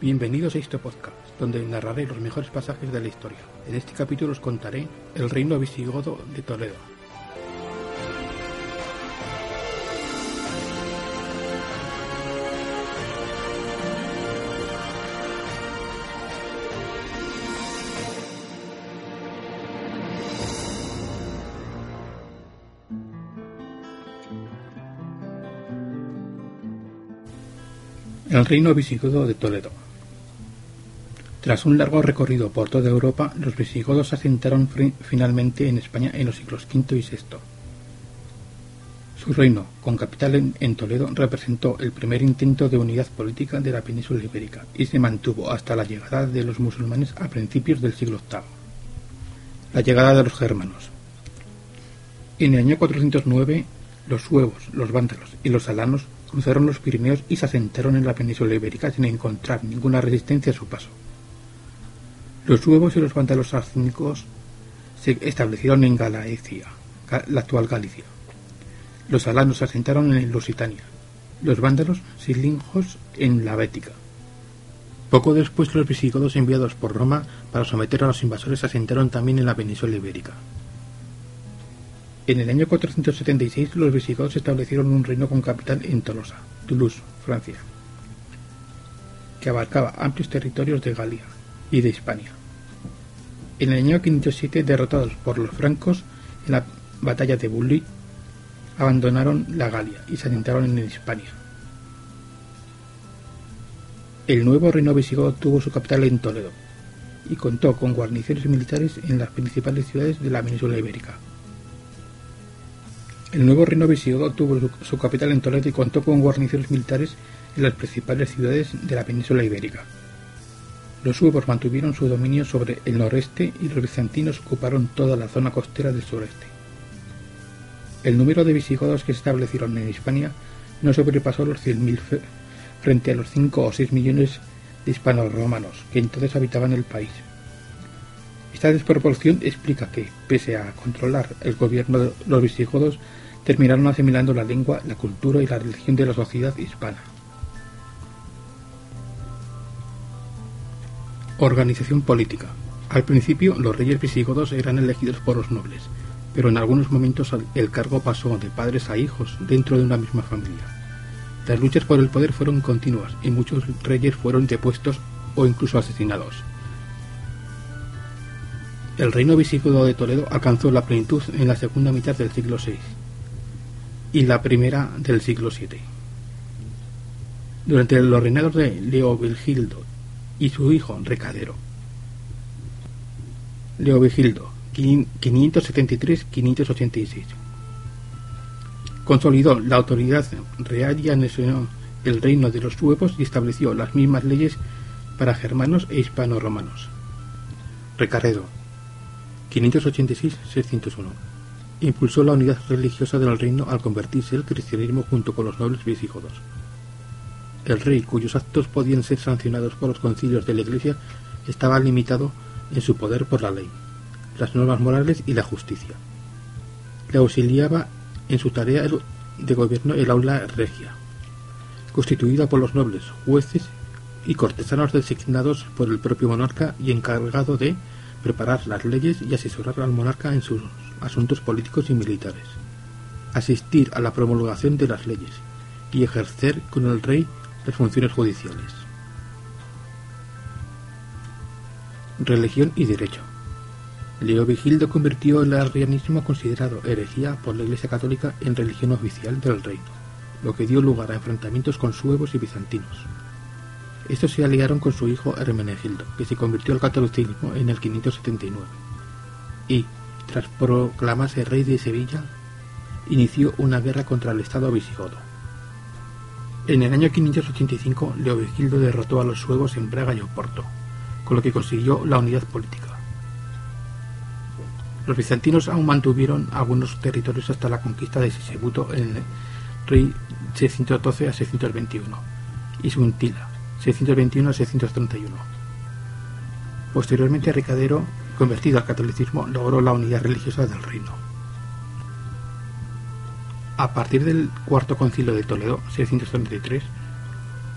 Bienvenidos a este podcast, donde narraré los mejores pasajes de la historia. En este capítulo os contaré el reino visigodo de Toledo. El reino visigodo de Toledo. Tras un largo recorrido por toda Europa, los visigodos se asentaron finalmente en España en los siglos V y VI. Su reino, con capital en, Toledo, representó el primer intento de unidad política de la península ibérica y se mantuvo hasta la llegada de los musulmanes a principios del siglo VIII. La llegada de los germanos. En el año 409, los suevos, los vándalos y los alanos cruzaron los Pirineos y se asentaron en la península ibérica sin encontrar ninguna resistencia a su paso. Los suevos y los vándalos arcínicos se establecieron en Galaecia, la actual Galicia. Los alanos se asentaron en Lusitania, los vándalos silingos en la Bética. Poco después los visigodos enviados por Roma para someter a los invasores se asentaron también en la península ibérica. En el año 476 los visigodos establecieron un reino con capital en Tolosa, Toulouse, Francia, que abarcaba amplios territorios de Galia y de Hispania. En el año 507, derrotados por los francos en la batalla de Bulli, abandonaron la Galia y se asentaron en Hispania. El nuevo reino visigodo tuvo su capital en Toledo y contó con guarniciones militares en las principales ciudades de la península ibérica. El nuevo reino visigodo tuvo su capital en Toledo y contó con guarniciones militares en las principales ciudades de la península ibérica. Los suevos mantuvieron su dominio sobre el noreste y los bizantinos ocuparon toda la zona costera del sureste. El número de visigodos que se establecieron en Hispania no sobrepasó los 100.000 frente a los 5 o 6 millones de hispanos romanos que entonces habitaban el país. Esta desproporción explica que, pese a controlar el gobierno de los visigodos, terminaron asimilando la lengua, la cultura y la religión de la sociedad hispana. Organización política. Al principio, los reyes visigodos eran elegidos por los nobles, pero en algunos momentos el cargo pasó de padres a hijos dentro de una misma familia. Las luchas por el poder fueron continuas y muchos reyes fueron depuestos o incluso asesinados. El reino visigodo de Toledo alcanzó la plenitud en la segunda mitad del siglo VI y la primera del siglo VII. Durante los reinados de Leovigildo y su hijo Recadero. Leovigildo, 573-586. Consolidó la autoridad real y anexionó el reino de los suevos y estableció las mismas leyes para germanos e hispano-romanos. Recaredo, 586-601. Impulsó la unidad religiosa del reino al convertirse el cristianismo junto con los nobles visigodos. El rey, cuyos actos podían ser sancionados por los concilios de la Iglesia, estaba limitado en su poder por la ley, las normas morales y la justicia. Le auxiliaba en su tarea de gobierno el aula regia, constituida por los nobles, jueces y cortesanos designados por el propio monarca y encargado de preparar las leyes y asesorar al monarca en sus asuntos políticos y militares, asistir a la promulgación de las leyes y ejercer con el rey funciones judiciales. Religión y derecho. Leo Vigildo convirtió el arrianismo considerado herejía por la Iglesia Católica en religión oficial del reino, lo que dio lugar a enfrentamientos con suevos y bizantinos. Estos se aliaron con su hijo Hermenegildo, que se convirtió al catolicismo en el 579, y, tras proclamarse rey de Sevilla, inició una guerra contra el Estado visigodo. En el año 585, Leovigildo derrotó a los suevos en Braga y Oporto, con lo que consiguió la unidad política. Los bizantinos aún mantuvieron algunos territorios hasta la conquista de Sisebuto en el rey 612 a 621 y Suintila 621 a 631. Posteriormente Ricadero, convertido al catolicismo, logró la unidad religiosa del reino. A partir del cuarto concilio de Toledo, 633,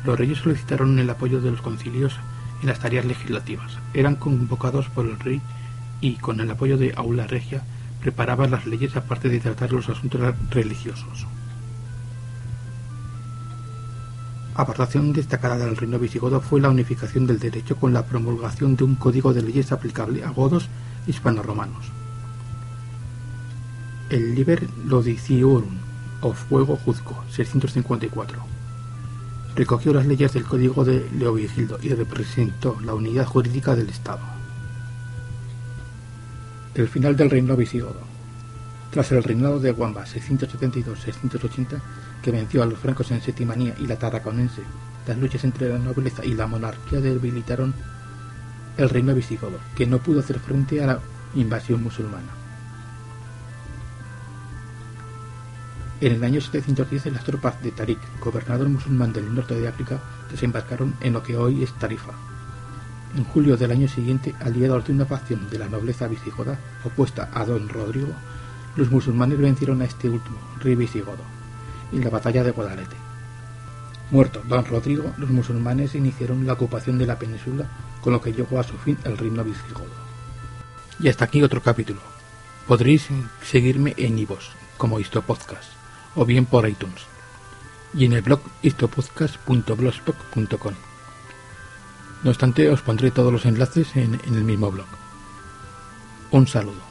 los reyes solicitaron el apoyo de los concilios en las tareas legislativas. Eran convocados por el rey y, con el apoyo de Aula Regia, preparaban las leyes aparte de tratar los asuntos religiosos. Aportación destacada del reino visigodo fue la unificación del derecho con la promulgación de un código de leyes aplicable a godos hispano-romanos. El Liber Lodiciorum, o Fuego Juzgo, 654. Recogió las leyes del Código de Leovigildo y representó la unidad jurídica del Estado. El final del reino visigodo. Tras el reinado de Guamba 672-680, que venció a los francos en Setimanía y la Tarraconense, las luchas entre la nobleza y la monarquía debilitaron el reino visigodo, que no pudo hacer frente a la invasión musulmana. En el año 710 las tropas de Tarik, gobernador musulmán del norte de África, desembarcaron en lo que hoy es Tarifa. En julio del año siguiente, aliados de una facción de la nobleza visigoda opuesta a don Rodrigo, los musulmanes vencieron a este último, rey visigodo, en la batalla de Guadalete. Muerto don Rodrigo, los musulmanes iniciaron la ocupación de la península, con lo que llegó a su fin el reino visigodo. Y hasta aquí otro capítulo. Podréis seguirme en iVoox como Histopodcast o bien por iTunes y en el blog histopodcast.blogspot.com. No obstante, os pondré todos los enlaces en, en el mismo blog. Un saludo.